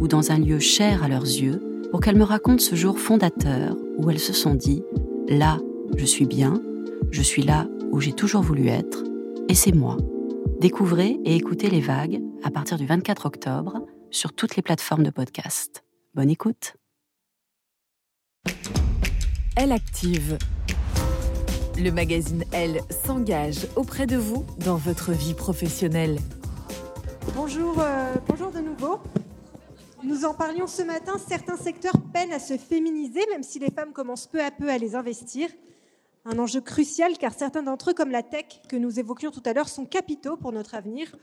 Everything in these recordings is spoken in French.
ou dans un lieu cher à leurs yeux pour qu'elles me racontent ce jour fondateur où elles se sont dit ⁇ Là, je suis bien, je suis là où j'ai toujours voulu être, et c'est moi ⁇ Découvrez et écoutez les vagues à partir du 24 octobre sur toutes les plateformes de podcast. Bonne écoute. Elle active. Le magazine Elle s'engage auprès de vous dans votre vie professionnelle. Bonjour, euh, bonjour de nouveau. Nous en parlions ce matin, certains secteurs peinent à se féminiser, même si les femmes commencent peu à peu à les investir. Un enjeu crucial car certains d'entre eux, comme la tech que nous évoquions tout à l'heure, sont capitaux pour notre avenir.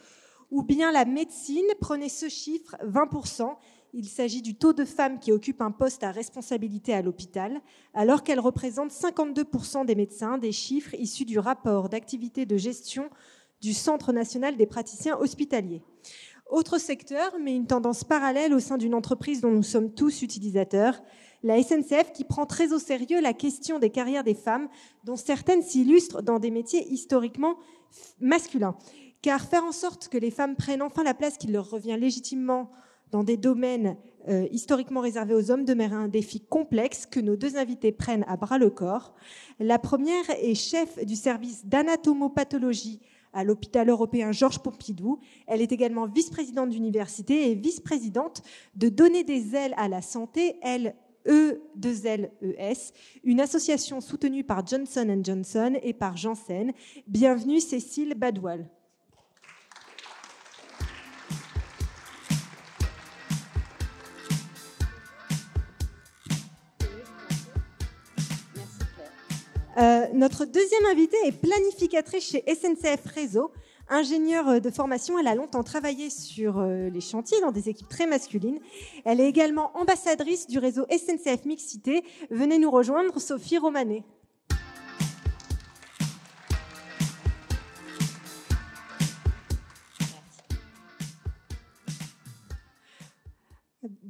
Ou bien la médecine, prenez ce chiffre, 20%, il s'agit du taux de femmes qui occupent un poste à responsabilité à l'hôpital, alors qu'elles représentent 52% des médecins, des chiffres issus du rapport d'activité de gestion du Centre national des praticiens hospitaliers. Autre secteur, mais une tendance parallèle au sein d'une entreprise dont nous sommes tous utilisateurs, la SNCF qui prend très au sérieux la question des carrières des femmes, dont certaines s'illustrent dans des métiers historiquement masculins. Car faire en sorte que les femmes prennent enfin la place qui leur revient légitimement dans des domaines euh, historiquement réservés aux hommes demeure un défi complexe que nos deux invités prennent à bras le corps. La première est chef du service d'anatomopathologie à l'hôpital européen Georges Pompidou. Elle est également vice-présidente d'université et vice-présidente de Donner des ailes à la santé, elle E2LES, une association soutenue par Johnson Johnson et par Janssen. Bienvenue Cécile Badoual. Euh, notre deuxième invitée est planificatrice chez SNCF Réseau. Ingénieure euh, de formation, elle a longtemps travaillé sur euh, les chantiers dans des équipes très masculines. Elle est également ambassadrice du réseau SNCF Mixité. Venez nous rejoindre, Sophie Romanet.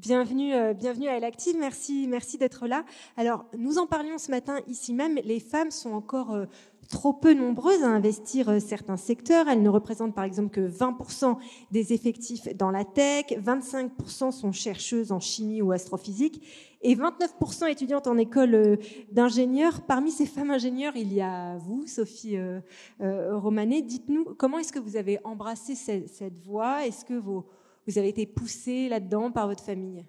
Bienvenue, euh, bienvenue à Elle Active. Merci, merci d'être là. Alors, nous en parlions ce matin ici même. Les femmes sont encore euh, trop peu nombreuses à investir euh, certains secteurs. Elles ne représentent par exemple que 20% des effectifs dans la tech, 25% sont chercheuses en chimie ou astrophysique et 29% étudiantes en école d'ingénieurs. Parmi ces femmes ingénieurs, il y a vous, Sophie Romanet. Dites-nous, comment est-ce que vous avez embrassé cette, cette voie? Est-ce que vos vous avez été poussé là-dedans par votre famille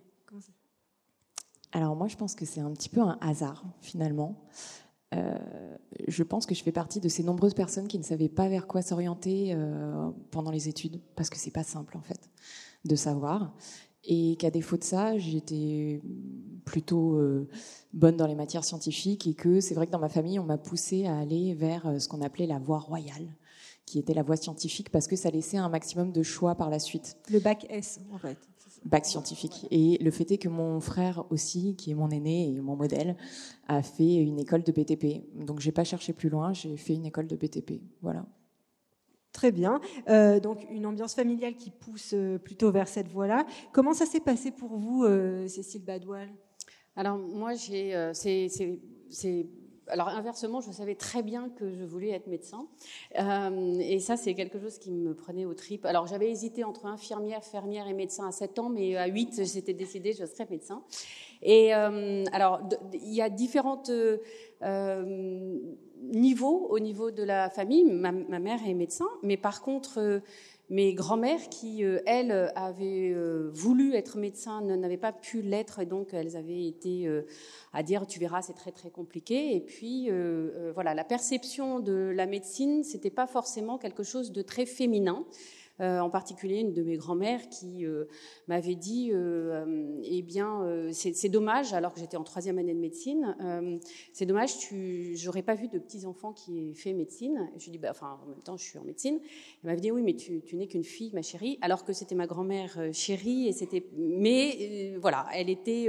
Alors moi, je pense que c'est un petit peu un hasard, finalement. Euh, je pense que je fais partie de ces nombreuses personnes qui ne savaient pas vers quoi s'orienter euh, pendant les études, parce que c'est pas simple en fait de savoir. Et qu'à défaut de ça, j'étais plutôt euh, bonne dans les matières scientifiques et que c'est vrai que dans ma famille, on m'a poussée à aller vers ce qu'on appelait la voie royale qui était la voie scientifique parce que ça laissait un maximum de choix par la suite. Le bac S, en fait. Bac scientifique. Et le fait est que mon frère aussi, qui est mon aîné et mon modèle, a fait une école de BTP. Donc j'ai pas cherché plus loin, j'ai fait une école de BTP. Voilà. Très bien. Euh, donc une ambiance familiale qui pousse euh, plutôt vers cette voie-là. Comment ça s'est passé pour vous, euh, Cécile Badoual Alors moi, j'ai, c'est alors inversement, je savais très bien que je voulais être médecin. Euh, et ça, c'est quelque chose qui me prenait au trip. Alors j'avais hésité entre infirmière, fermière et médecin à 7 ans, mais à 8, j'étais décidée, je serais médecin. Et euh, alors, il y a différentes... Euh, niveaux au niveau de la famille. Ma, mère est médecin, mais par contre, mes grands-mères qui, euh, elles, avaient euh, voulu être médecins, n'avaient pas pu l'être, et donc elles avaient été euh, à dire, tu verras, c'est très très compliqué. Et puis, voilà, la perception de la médecine, c'était pas forcément quelque chose de très féminin. Euh, en particulier une de mes grand-mères qui euh, m'avait dit euh, eh bien c'est dommage alors que j'étais en troisième année de médecine c'est dommage tu j'aurais pas vu de petits enfants qui aient fait médecine. Je lui dis bah, enfin en même temps je suis en médecine. Elle m'avait dit oui mais tu, n'es qu'une fille ma chérie alors que c'était ma grand-mère chérie et c'était mais voilà elle était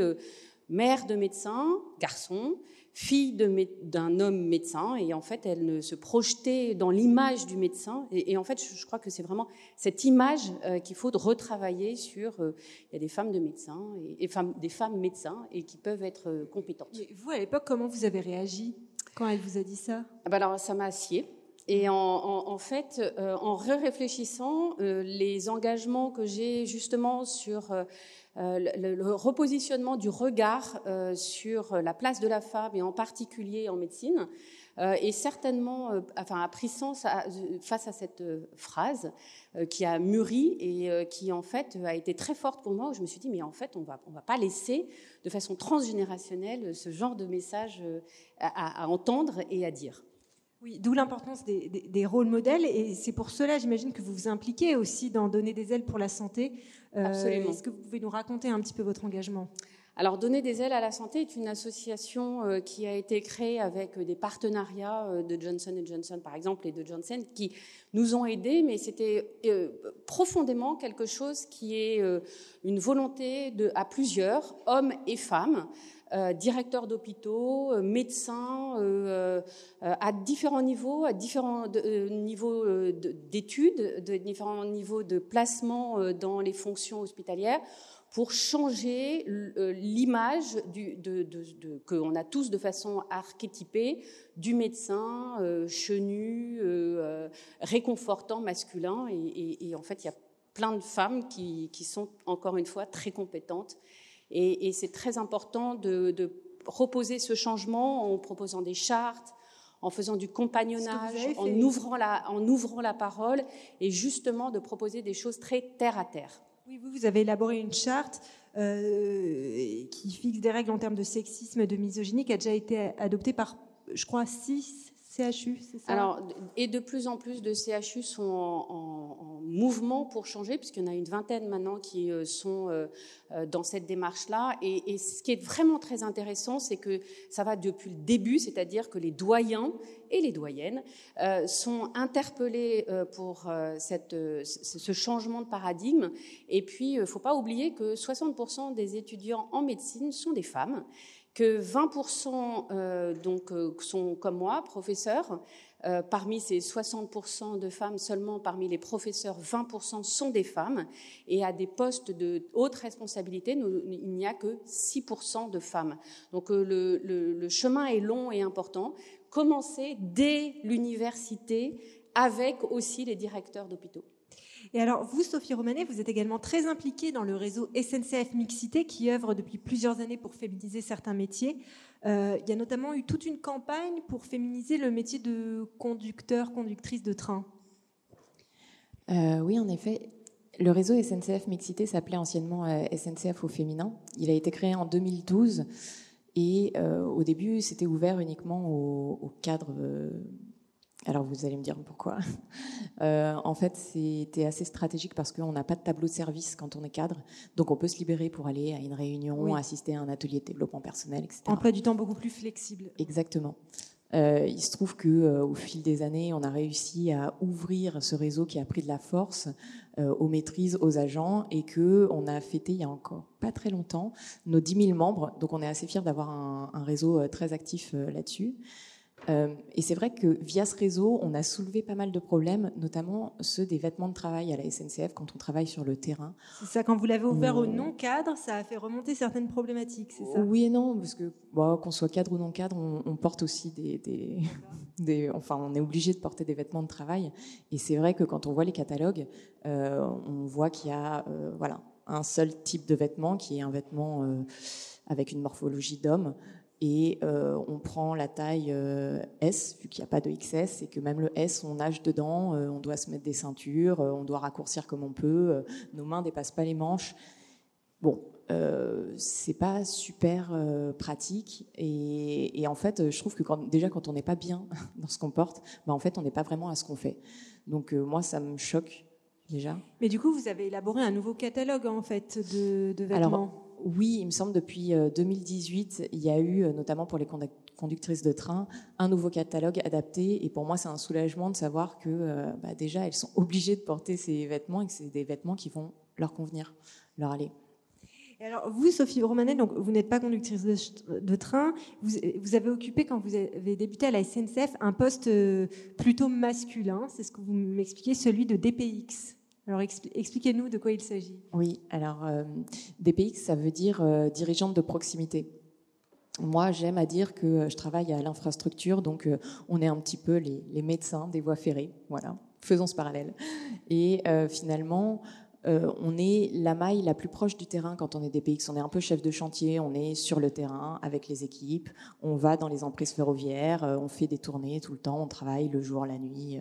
mère de médecin garçon fille d'un homme médecin, et en fait, elle ne se projetait dans l'image du médecin. Et, en fait, je, crois que c'est vraiment cette image euh, qu'il faut retravailler sur. Euh, il y a des femmes de médecins et, femmes, des femmes médecins et qui peuvent être euh, compétentes. vous, à l'époque, comment vous avez réagi quand elle vous a dit ça? Ah ben Alors, ça m'a assied. Et en, en, fait, en réfléchissant, les engagements que j'ai justement sur euh, le, repositionnement du regard euh, sur la place de la femme et en particulier en médecine euh, est certainement, enfin, a pris sens face à cette phrase qui a mûri et qui en fait a été très forte pour moi. Où je me suis dit mais en fait on va on va pas laisser de façon transgénérationnelle ce genre de message à entendre et à dire. Oui, d'où l'importance des, rôles modèles. Et c'est pour cela, j'imagine, que vous vous impliquez aussi dans Donner des ailes pour la santé. Euh, Absolument. Est-ce que vous pouvez nous raconter un petit peu votre engagement? Alors, Donner des ailes à la santé est une association euh, qui a été créée avec des partenariats euh, de Johnson Johnson, par exemple, et de Johnson, qui nous ont aidés, mais c'était profondément quelque chose qui est une volonté de, à plusieurs, hommes et femmes, euh, directeurs d'hôpitaux, euh, médecins, euh, à différents niveaux, à différents niveaux d'études, de différents niveaux de placement dans les fonctions hospitalières pour changer l'image qu'on a tous de façon archétypée du médecin chenu, réconfortant, masculin. Et, en fait, il y a plein de femmes qui sont encore une fois très compétentes et, c'est très important de, reposer ce changement en proposant des chartes, en faisant du compagnonnage, en ouvrant, la, en ouvrant la parole et justement de proposer des choses très terre à terre. Oui, vous, vous avez élaboré une charte euh, qui fixe des règles en termes de sexisme, de misogynie, qui a déjà été adoptée par, je crois, six CHU, c'est ça? Alors, et de plus en plus de CHU sont en, mouvement pour changer, puisqu'il y en a une vingtaine maintenant qui euh, sont euh, euh, dans cette démarche-là. Et, ce qui est vraiment très intéressant, c'est que ça va depuis le début, c'est-à-dire que les doyens et les doyennes sont interpellés pour cette, ce changement de paradigme. Et puis, il ne faut pas oublier que 60% des étudiants en médecine sont des femmes que 20% euh, donc, sont comme moi, professeurs. Euh, parmi ces 60% de femmes, seulement parmi les professeurs, 20% sont des femmes. Et à des postes de haute responsabilité, il n'y a que 6% de femmes. Donc le, le chemin est long et important. Commencer dès l'université avec aussi les directeurs d'hôpitaux. Et alors, vous, Sophie Romanet, vous êtes également très impliquée dans le réseau SNCF Mixité qui œuvre depuis plusieurs années pour féminiser certains métiers. Euh, il y a notamment eu toute une campagne pour féminiser le métier de conducteur, conductrice de train. Euh, oui, en effet. Le réseau SNCF Mixité s'appelait anciennement euh, SNCF au féminin. Il a été créé en 2012 et au début, c'était ouvert uniquement aux cadres alors vous allez me dire pourquoi. Euh, en fait, c'était assez stratégique parce qu'on n'a pas de tableau de service quand on est cadre, donc on peut se libérer pour aller à une réunion, assister à un atelier de développement personnel, etc. Emploi du temps beaucoup plus flexible. Exactement. Euh, il se trouve que euh, au fil des années, on a réussi à ouvrir ce réseau qui a pris de la force aux maîtrises, aux agents, et que on a fêté il y a encore pas très longtemps nos 10 000 membres. Donc on est assez fiers d'avoir un, un, réseau très actif là-dessus. Euh, et c'est vrai que via ce réseau, on a soulevé pas mal de problèmes, notamment ceux des vêtements de travail à la SNCF quand on travaille sur le terrain. C'est ça, quand vous l'avez ouvert au non-cadre, ça a fait remonter certaines problématiques, c'est ça? Oui et non, parce que qu'on soit cadre ou non-cadre, on, porte aussi des, des, Enfin, on est obligé de porter des vêtements de travail. Et c'est vrai que quand on voit les catalogues, euh, on voit qu'il y a euh, voilà, un seul type de vêtement qui est un vêtement avec une morphologie d'homme. Et on prend la taille S, vu qu'il n'y a pas de XS, et que même le S, on nage dedans, on doit se mettre des ceintures, on doit raccourcir comme on peut, nos mains dépassent pas les manches. Bon, euh, c'est pas super euh, pratique. Et, en fait je trouve que déjà quand on n'est pas bien dans ce qu'on porte bah, en fait on n'est pas vraiment à ce qu'on fait. Donc euh, moi ça me choque déjà. Mais du coup vous avez élaboré un nouveau catalogue en fait de, de vêtements. Alors, oui il me semble depuis 2018 il y a eu notamment pour les conductrices de train un nouveau catalogue adapté et pour moi c'est un soulagement de savoir que bah, déjà elles sont obligées de porter ces vêtements et que c'est des vêtements qui vont leur convenir leur aller alors, vous, Sophie Romanet, donc, vous n'êtes pas conductrice de, train. Vous, vous, avez occupé, quand vous avez débuté à la SNCF, un poste euh, plutôt masculin. C'est ce que vous m'expliquez, celui de DPX. Alors, expliquez-nous de quoi il s'agit. Oui, alors, euh, DPX, ça veut dire euh, dirigeante de proximité. Moi, j'aime à dire que je travaille à l'infrastructure, donc on est un petit peu les, médecins des voies ferrées. Voilà, faisons ce parallèle. Et finalement, euh, on est la maille la plus proche du terrain quand on est DPX. On est un peu chef de chantier, on est sur le terrain avec les équipes, on va dans les emprises ferroviaires, euh, on fait des tournées tout le temps, on travaille le jour, la nuit.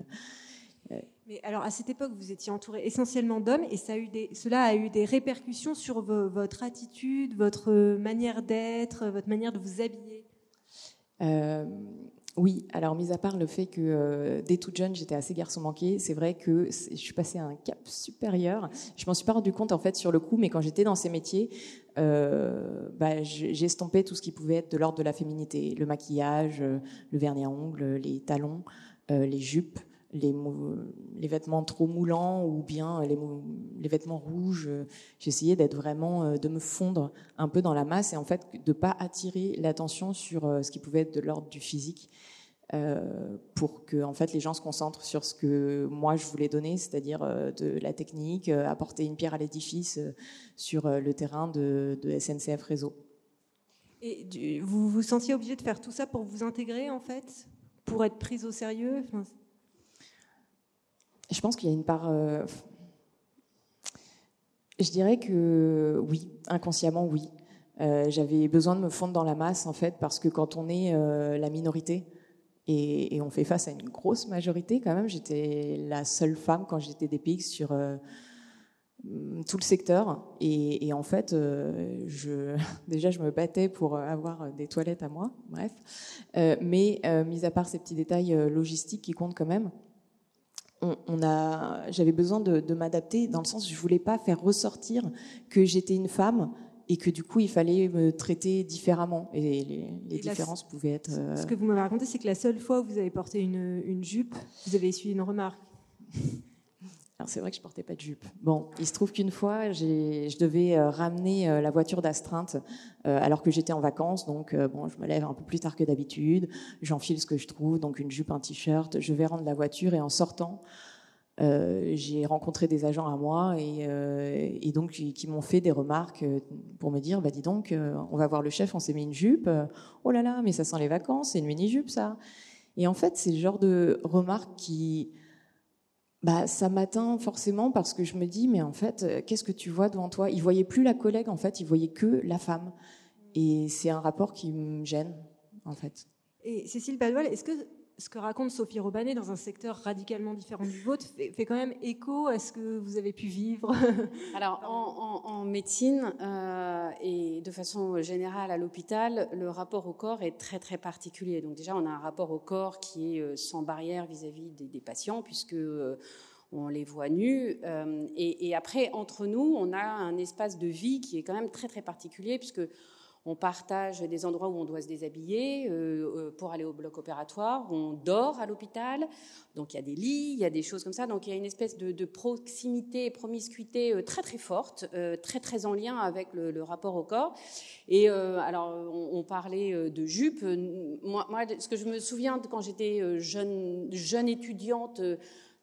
Euh, Mais alors à cette époque, vous étiez entouré essentiellement d'hommes et cela a eu des répercussions sur votre attitude, votre manière d'être, votre manière de vous habiller? Oui, alors mis à part le fait que euh, dès toute jeune j'étais assez garçon manqué, c'est vrai que je suis passée à un cap supérieur. Je m'en suis pas rendu compte en fait sur le coup, mais quand j'étais dans ces métiers, euh, bah, j'ai estompé tout ce qui pouvait être de l'ordre de la féminité, le maquillage, euh, le vernis à ongles, les talons, les jupes, les, vêtements trop moulants ou bien les, vêtements rouges. J'essayais d'être vraiment, de me fondre un peu dans la masse et en fait de pas attirer l'attention sur ce qui pouvait être de l'ordre du physique. Euh, pour que en fait les gens se concentrent sur ce que moi je voulais donner, c'est-à-dire euh, de la technique, euh, apporter une pierre à l'édifice sur le terrain de, de, SNCF Réseau. Et vous vous sentiez obligé de faire tout ça pour vous intégrer en fait, pour être prise au sérieux? Je pense qu'il y a une part. Je dirais que oui, inconsciemment oui. J'avais besoin de me fondre dans la masse en fait parce que quand on est la minorité, et, on fait face à une grosse majorité quand même. J'étais la seule femme quand j'étais DPX sur euh, tout le secteur. Et, en fait, euh, déjà, je me battais pour avoir des toilettes à moi. Bref. Euh, mais mis à part ces petits détails logistiques qui comptent quand même, on, a, j'avais besoin de, de m'adapter dans le sens où je voulais pas faire ressortir que j'étais une femme et que du coup il fallait me traiter différemment et les, différences pouvaient être. Ce euh, que vous m'avez raconté, c'est que la seule fois où vous avez porté une, une jupe, vous avez essuyé une remarque. C'est vrai que je portais pas de jupe. Bon, il se trouve qu'une fois, je devais euh, ramener euh, la voiture d'astreinte alors que j'étais en vacances. Donc bon, je me lève un peu plus tard que d'habitude, j'enfile ce que je trouve, donc une jupe, un t-shirt. Je vais rendre la voiture et en sortant, euh, j'ai rencontré des agents à moi et, euh, donc qui, m'ont fait des remarques euh, pour me dire bah dis donc on va voir le chef on s'est mis une jupe oh là là mais ça sent les vacances c'est une mini jupe ça et en fait c'est le genre de remarques qui bah ça m'atteint forcément parce que je me dis mais en fait qu'est-ce que tu vois devant toi? Il voyait plus la collègue en fait il voyait que la femme. Et c'est un rapport qui me gêne en fait. Et Cécile Padoil, est-ce que ce que raconte Sophie Robanet dans un secteur radicalement différent du vôtre fait, quand même écho à ce que vous avez pu vivre Alors, en, médecine euh, et de façon générale à l'hôpital, le rapport au corps est très très particulier. Donc déjà, on a un rapport au corps qui est euh, sans barrière vis-à-vis des, patients, puisque euh, on les voit nus. et, et, après, entre nous, on a un espace de vie qui est quand même très très particulier, puisque on partage des endroits où on doit se déshabiller euh, euh, pour aller au bloc opératoire, on dort à l'hôpital, donc il y a des lits, il y a des choses comme ça, donc il y a une espèce de, proximité et promiscuité euh, très très forte, très très en lien avec le, rapport au corps. Et alors on, parlait de jupe, moi, ce que je me souviens quand j'étais jeune étudiante,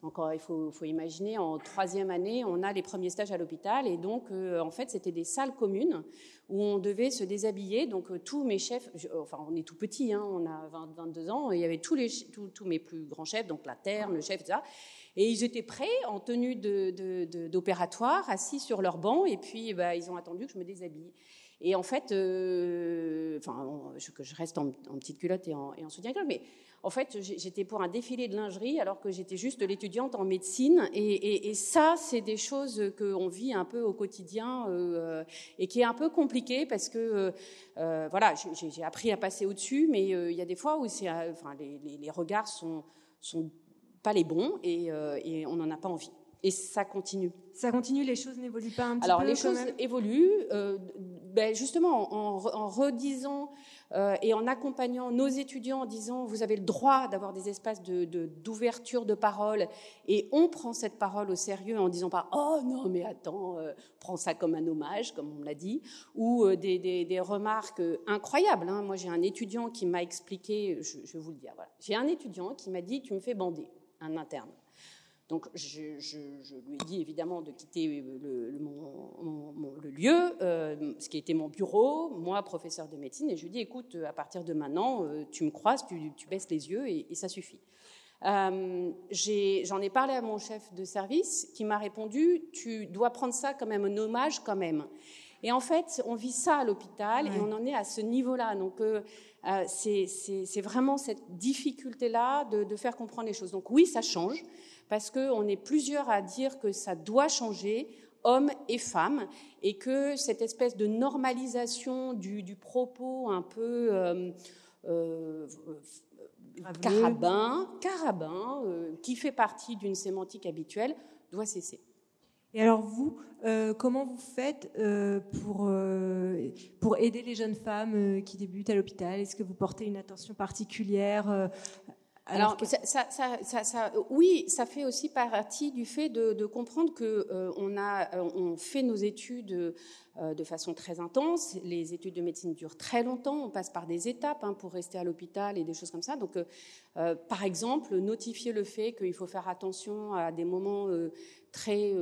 encore, il faut, imaginer, en troisième année, on a les premiers stages à l'hôpital, et donc, euh, en fait, c'était des salles communes où on devait se déshabiller. Donc, euh, tous mes chefs, enfin, on est tout petit, hein, on a 20, 22 ans, et il y avait tous, mes plus grands chefs, donc la terre, le chef, etc. Et ils étaient prêts, en tenue d'opératoire, assis sur leur banc, et puis, bah, ils ont attendu que je me déshabille. Et en fait, euh, enfin, je, reste en, petite culotte et en, en soutien-gorge, mais en fait, j'étais pour un défilé de lingerie alors que j'étais juste l'étudiante en médecine. Et, ça, c'est des choses qu'on vit un peu au quotidien euh, et qui est un peu compliqué parce que, euh, voilà, j'ai appris à passer au-dessus, mais il y a des fois où c'est, enfin, les, les, regards sont, sont pas les bons et, et on n'en a pas envie. Et ça continue. Ça continue, les choses n'évoluent pas un petit Alors, peu Alors les choses évoluent, euh, ben justement en, en redisant euh, et en accompagnant nos étudiants en disant vous avez le droit d'avoir des espaces d'ouverture de, de, parole et on prend cette parole au sérieux en disant pas oh non mais attends euh, prends ça comme un hommage comme on l'a dit ou euh, des, des, remarques incroyables. Hein. Moi j'ai un étudiant qui m'a expliqué, je, je vais vous le dire, voilà. j'ai un étudiant qui m'a dit tu me fais bander, un interne. Donc je, lui ai dit évidemment de quitter le, lieu, euh, ce qui était mon bureau, moi professeur de médecine, et je lui ai dit écoute, à partir de maintenant, euh, tu me croises, tu, baisses les yeux et, ça suffit. Euh, j'en ai, parlé à mon chef de service qui m'a répondu tu dois prendre ça comme même un hommage quand même. Et en fait, on vit ça à l'hôpital et on en est à ce niveau-là. Donc, c'est vraiment cette difficulté-là de, de, faire comprendre les choses. Donc, oui, ça change parce qu'on est plusieurs à dire que ça doit changer, hommes et femmes, et que cette espèce de normalisation du, propos un peu euh, euh, carabin, carabin euh, qui fait partie d'une sémantique habituelle, doit cesser. Et alors vous, comment vous faites pour, pour aider les jeunes femmes qui débutent à l'hôpital? Est-ce que vous portez une attention particulière alors, ça, ça, ça, oui, ça fait aussi partie du fait de, de comprendre que euh, on a, euh, on fait nos études euh, de façon très intense. Les études de médecine durent très longtemps. On passe par des étapes hein, pour rester à l'hôpital et des choses comme ça. Donc, par exemple, notifier le fait qu'il faut faire attention à des moments très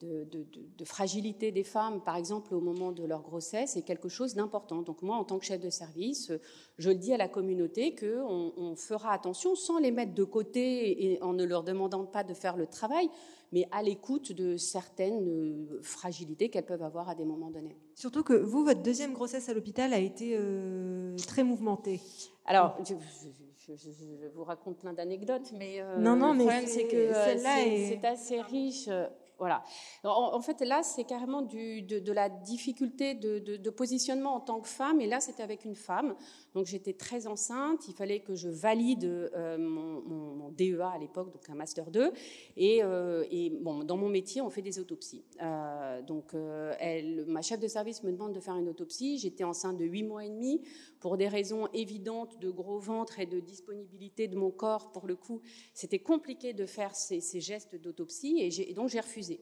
de, fragilité des femmes, par exemple au moment de leur grossesse, est quelque chose d'important. Donc moi, en tant que chef de service, je le dis à la communauté qu'on on fera attention sans les mettre de côté et en ne leur demandant pas de faire le travail, mais à l'écoute de certaines euh, fragilités qu'elles peuvent avoir à des moments donnés. Surtout que vous, votre deuxième grossesse à l'hôpital a été euh, très mouvementée. Alors, je, vous raconte plein d'anecdotes, mais euh, non, non, le problème c'est que c'est assez riche. Voilà. En, fait, là, c'est carrément de, la difficulté de, positionnement en tant que femme. Et là, c'était avec une femme. Donc, j'étais très enceinte. Il fallait que je valide euh, mon, DEA à l'époque, donc un master 2. Et, euh, et, bon, dans mon métier, on fait des autopsies. Euh, donc, ma chef de service me demande de faire une autopsie. J'étais enceinte de 8 mois et demi pour des raisons évidentes de gros ventre et de disponibilité de mon corps. Pour le coup, c'était compliqué de faire ces, gestes d'autopsie. Et, et donc, j'ai refusé.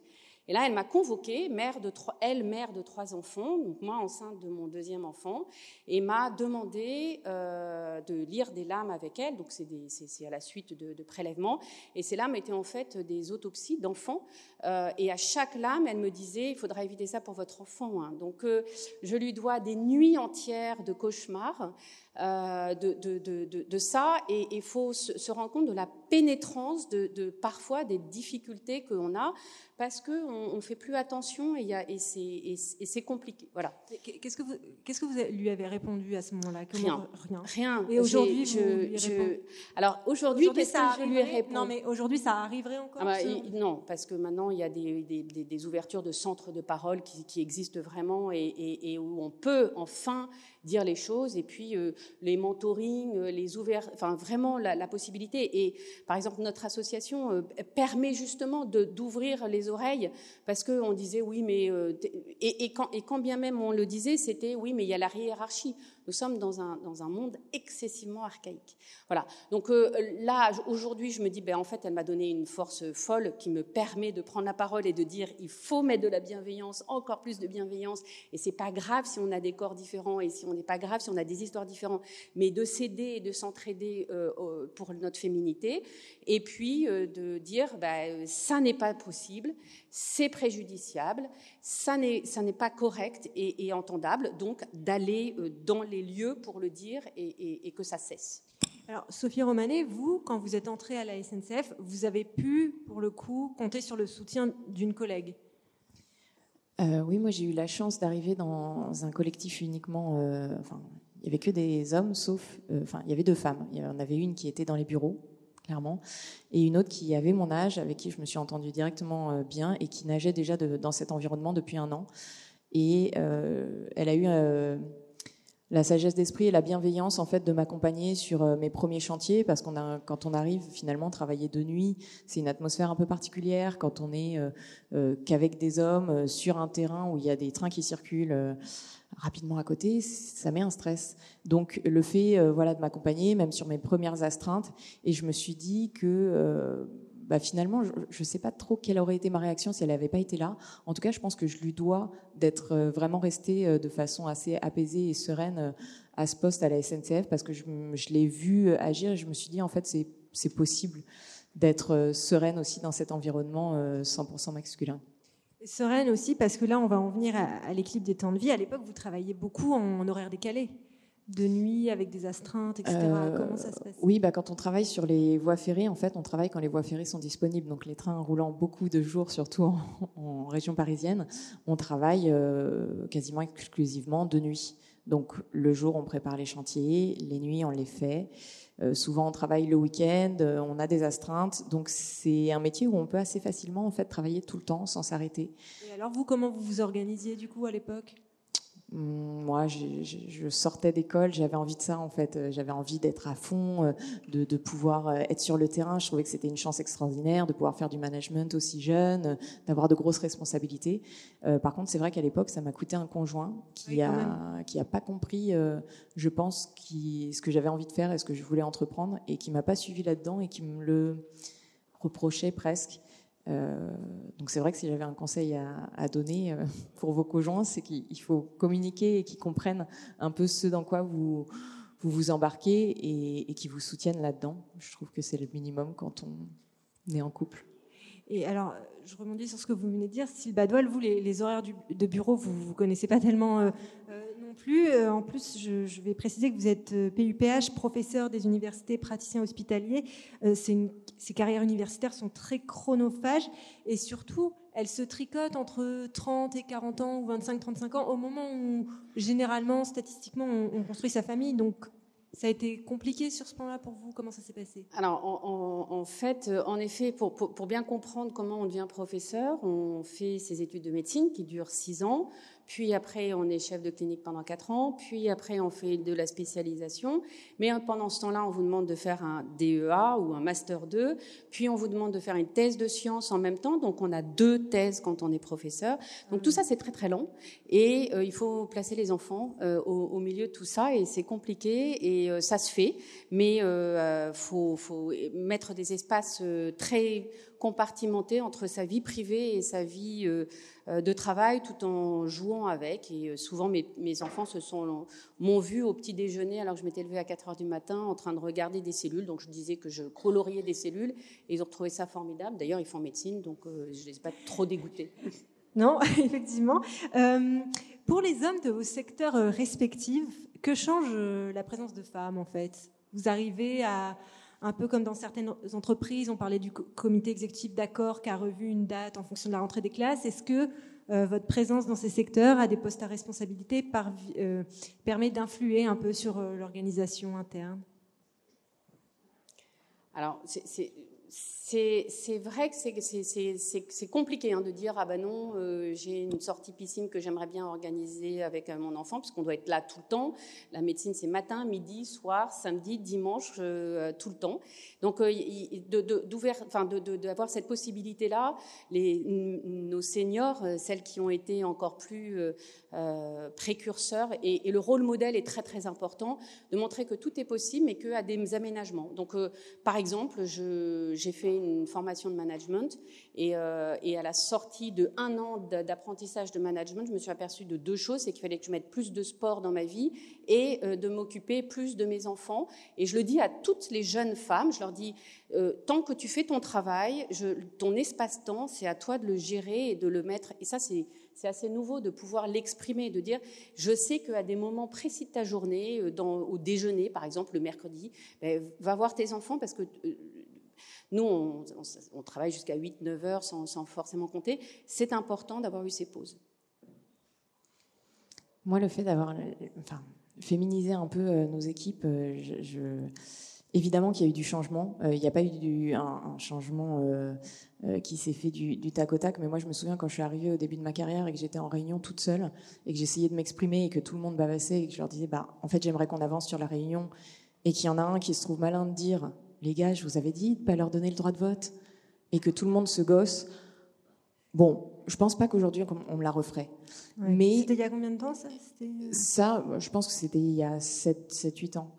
Et là, elle m'a convoquée, mère elle, mère de trois enfants, donc moi enceinte de mon deuxième enfant, et m'a demandé euh, de lire des lames avec elle. Donc c'est, à la suite de, prélèvements. Et ces lames étaient en fait des autopsies d'enfants. Euh, et à chaque lame, elle me disait il faudra éviter ça pour votre enfant. Hein. Donc euh, je lui dois des nuits entières de cauchemars. De, ça et il faut se, se, rendre compte de la pénétrance de, parfois des difficultés qu'on a parce qu'on on fait plus attention et, y a, et c'est compliqué. Voilà. Qu'est-ce que vous qu'est-ce que vous lui avez répondu à ce moment-là? Rien. Rien. Rien. Et aujourd'hui, je, je, alors aujourd'hui, qu'est-ce que je lui ai répondu Non, mais aujourd'hui, ça arriverait encore. Ah bah, non, parce que maintenant il y a des, des, des, ouvertures de centres de parole qui, qui existent vraiment et, et, et, où on peut enfin dire les choses et puis euh, les mentorings, euh, les ouverts, enfin vraiment la, la, possibilité. Et par exemple, notre association euh, permet justement d'ouvrir les oreilles parce que on disait oui, mais et, et, et quand bien même on le disait, c'était oui, mais il y a la hiérarchie. Nous sommes dans un, dans un monde excessivement archaïque. Voilà. Donc euh, là, aujourd'hui, je me dis, ben, en fait, elle m'a donné une force folle qui me permet de prendre la parole et de dire, il faut mettre de la bienveillance, encore plus de bienveillance. Et c'est pas grave si on a des corps différents et si on n'est pas grave si on a des histoires différentes, mais de s'aider et de s'entraider euh, pour notre féminité. Et puis euh, de dire, ben, ça n'est pas possible, c'est préjudiciable, ça n'est, pas correct et entendable. Donc d'aller dans les lieux pour le dire et, que ça cesse. Alors, Sophie Romanet, vous, quand vous êtes entrée à la SNCF, vous avez pu, pour le coup, compter sur le soutien d'une collègue? Euh, oui, moi j'ai eu la chance d'arriver dans un collectif uniquement. enfin, il n'y avait que des hommes, sauf. Enfin, il y avait deux femmes. Il y en avait une qui était dans les bureaux, clairement, et une autre qui avait mon âge, avec qui je me suis entendue directement bien et qui nageait déjà dans cet environnement depuis un an. Et elle a eu la sagesse d'esprit et la bienveillance en fait de m'accompagner sur euh, mes premiers chantiers parce qu'on a quand on arrive finalement travailler de nuit c'est une atmosphère un peu particulière. Quand on est euh, euh, qu'avec des hommes sur un terrain où il y a des trains qui circulent rapidement à côté ça met un stress. Donc le fait voilà de m'accompagner même sur mes premières astreintes et je me suis dit que bah, finalement, je ne sais pas trop quelle aurait été ma réaction si elle n'avait pas été là. En tout cas, je pense que je lui dois d'être euh, vraiment restée euh, de façon assez apaisée et sereine euh, à ce poste à la SNCF parce que je, l'ai vu agir et je me suis dit, en fait, c'est possible d'être sereine aussi dans cet environnement 100% masculin. Sereine aussi parce que là, on va en venir à, à l'équilibre des temps de vie. À l'époque, vous travailliez beaucoup en horaire décalé de nuit avec des astreintes, etc. Euh, Comment ça se passe? Oui, bah, quand on travaille sur les voies ferrées, en fait, on travaille quand les voies ferrées sont disponibles. Donc les trains roulant beaucoup de jours, surtout en, région parisienne, on travaille euh, quasiment exclusivement de nuit. Donc le jour, on prépare les chantiers, les nuits, on les fait. Euh, souvent, on travaille le week-end, on a des astreintes. Donc c'est un métier où on peut assez facilement en fait travailler tout le temps sans s'arrêter. Et alors vous, comment vous vous organisiez du coup à l'époque? Moi, je, sortais d'école, j'avais envie de ça en fait. Euh, j'avais envie d'être à fond, euh, de, pouvoir euh, être sur le terrain. Je trouvais que c'était une chance extraordinaire de pouvoir faire du management aussi jeune, d'avoir de grosses responsabilités. par contre, c'est vrai qu'à l'époque, ça m'a coûté un conjoint qui a qui a pas compris, je pense, qui, ce que j'avais envie de faire et ce que je voulais entreprendre, et qui m'a pas suivi là-dedans et qui me le reprochait presque. Euh, donc c'est vrai que si j'avais un conseil à, donner euh, pour vos conjoints, c'est qu'il faut communiquer et qu'ils comprennent un peu ce dans quoi vous vous, embarquez et, et qu'ils vous soutiennent là-dedans. Je trouve que c'est le minimum quand on est en couple. Et alors, je rebondis sur ce que vous venez de dire. Sylvie Badoil, vous, les, horaires de bureau, vous ne connaissez pas tellement euh, plus. en plus, je, vais préciser que vous êtes PUPH, professeur des universités, praticien hospitalier. une ces carrières universitaires sont très chronophages et surtout, elles se tricotent entre 30 et 40 ans ou 25-35 ans au moment où, généralement, statistiquement, on, construit sa famille. Donc, ça a été compliqué sur ce point-là pour vous Comment ça s'est passé? Alors, en, fait, en effet, pour, pour, bien comprendre comment on devient professeur, on fait ses études de médecine qui durent 6 ans. Puis après, on est chef de clinique pendant quatre ans. Puis après, on fait de la spécialisation. Mais pendant ce temps-là, on vous demande de faire un DEA ou un Master 2. Puis on vous demande de faire une thèse de sciences en même temps. Donc on a deux thèses quand on est professeur. Donc tout ça, c'est très très long. Et euh, il faut placer les enfants euh, au, milieu de tout ça. Et c'est compliqué. Et euh, ça se fait. Mais il faut, faut mettre des espaces très compartimentés entre sa vie privée et sa vie euh, de travail tout en jouant avec. Et euh, souvent, mes, enfants se sont m'ont vu au petit déjeuner alors que je m'étais levée à 4 heures du matin en train de regarder des cellules. Donc je disais que je coloriais des cellules et ils ont trouvé ça formidable. D'ailleurs, ils font médecine, donc euh, je ne les ai pas trop dégoûtés. Non, effectivement. pour les hommes de vos secteurs respectifs, que change la présence de femmes en fait? Vous arrivez à un peu comme dans certaines entreprises, on parlait du comité exécutif d'accord qui a revu une date en fonction de la rentrée des classes. Est-ce que euh, votre présence dans ces secteurs à des postes à responsabilité euh, permet d'influer un peu sur euh, l'organisation interne? Alors, c'est c'est vrai que c'est compliqué hein, de dire ah ben non euh, j'ai une sortie piscine que j'aimerais bien organiser avec euh, mon enfant puisqu'on doit être là tout le temps. La médecine c'est matin, midi, soir, samedi, dimanche, euh, tout le temps. Donc d'avoir cette possibilité là, nos seniors, celles qui ont été encore plus précurseurs et, et, le rôle modèle est très très important de montrer que tout est possible mais qu'à des aménagements. Donc par exemple j'ai fait une formation de management et, euh, à la sortie de un an d'apprentissage de management, je me suis aperçue de deux choses, c'est qu'il fallait que je mette plus de sport dans ma vie et euh, de m'occuper plus de mes enfants. Et je le dis à toutes les jeunes femmes, je leur dis, euh, tant que tu fais ton travail, ton espace-temps, c'est à toi de le gérer et de le mettre. Et ça, c'est assez nouveau de pouvoir l'exprimer, de dire, je sais qu'à des moments précis de ta journée, au déjeuner, par exemple, le mercredi, ben, va voir tes enfants parce que nous, on, travaille jusqu'à 8-9 heures sans, forcément compter. C'est important d'avoir eu ces pauses. Moi, le fait d'avoir enfin, féminisé un peu euh, nos équipes, euh, je, évidemment qu'il y a eu du changement. Euh, il n'y a pas eu du, un, changement qui s'est fait du, tac au tac, mais moi, je me souviens quand je suis arrivée au début de ma carrière et que j'étais en réunion toute seule et que j'essayais de m'exprimer et que tout le monde bavassait et que je leur disais, bah, en fait, j'aimerais qu'on avance sur la réunion et qu'il y en a un qui se trouve malin de dire, les gars, je vous avais dit de pas leur donner le droit de vote et que tout le monde se gosse. Bon, je pense pas qu'aujourd'hui on me la referait. Mais c'était il y a combien de temps ça? Euh, Ça, je pense que c'était il y a 7, 7 8 ans.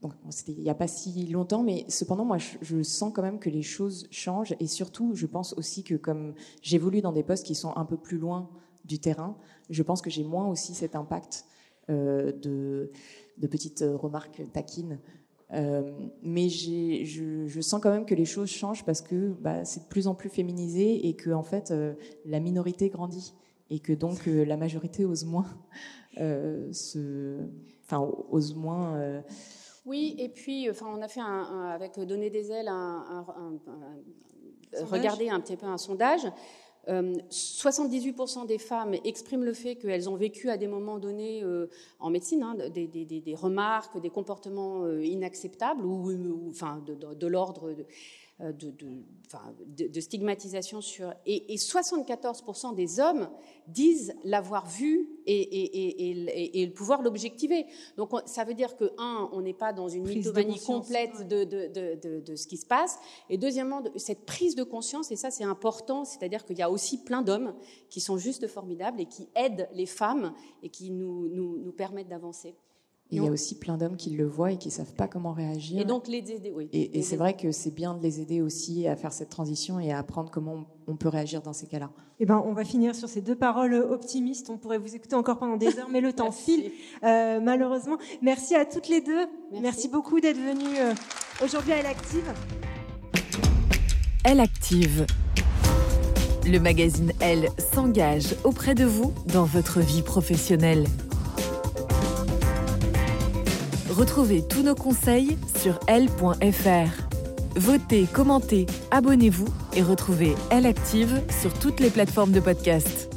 Donc c'était il n'y a pas si longtemps, mais cependant moi je, sens quand même que les choses changent et surtout je pense aussi que comme j'évolue dans des postes qui sont un peu plus loin du terrain, je pense que j'ai moins aussi cet impact euh, de, de petites remarques taquines euh, mais je, je, sens quand même que les choses changent parce que bah, c'est de plus en plus féminisé et que en fait euh, la minorité grandit et que donc euh, la majorité ose moins se, enfin ose moins. Oui, et puis enfin on a fait un, avec donner des ailes un, regarder un petit peu un sondage. 78% euh, des femmes expriment le fait qu'elles ont vécu à des moments donnés euh, en médecine hein, des, remarques, des comportements euh, inacceptables ou, enfin de, l'ordre de, de, stigmatisation sur et, 74% des hommes disent l'avoir vu et, et, pouvoir l'objectiver. Donc ça veut dire que un, on n'est pas dans une mythomanie complète de, de, de, ce qui se passe, et deuxièmement cette prise de conscience et ça c'est important, c'est-à-dire qu'il y a aussi plein d'hommes qui sont juste formidables et qui aident les femmes et qui nous, nous, nous permettent d'avancer il y a aussi plein d'hommes qui le voient et qui savent pas comment réagir. Et donc les aider, oui. Et, c'est vrai que c'est bien de les aider aussi à faire cette transition et à apprendre comment on peut réagir dans ces cas-là. Eh ben, on va finir sur ces deux paroles optimistes. On pourrait vous écouter encore pendant des heures, mais le temps file euh, malheureusement. Merci à toutes les deux. Merci, beaucoup d'être venues euh, aujourd'hui à Elle Active. Elle Active. Le magazine Elle s'engage auprès de vous dans votre vie professionnelle. Retrouvez tous nos conseils sur L.fr. Votez, commentez, abonnez-vous et retrouvez Elle Active sur toutes les plateformes de podcast.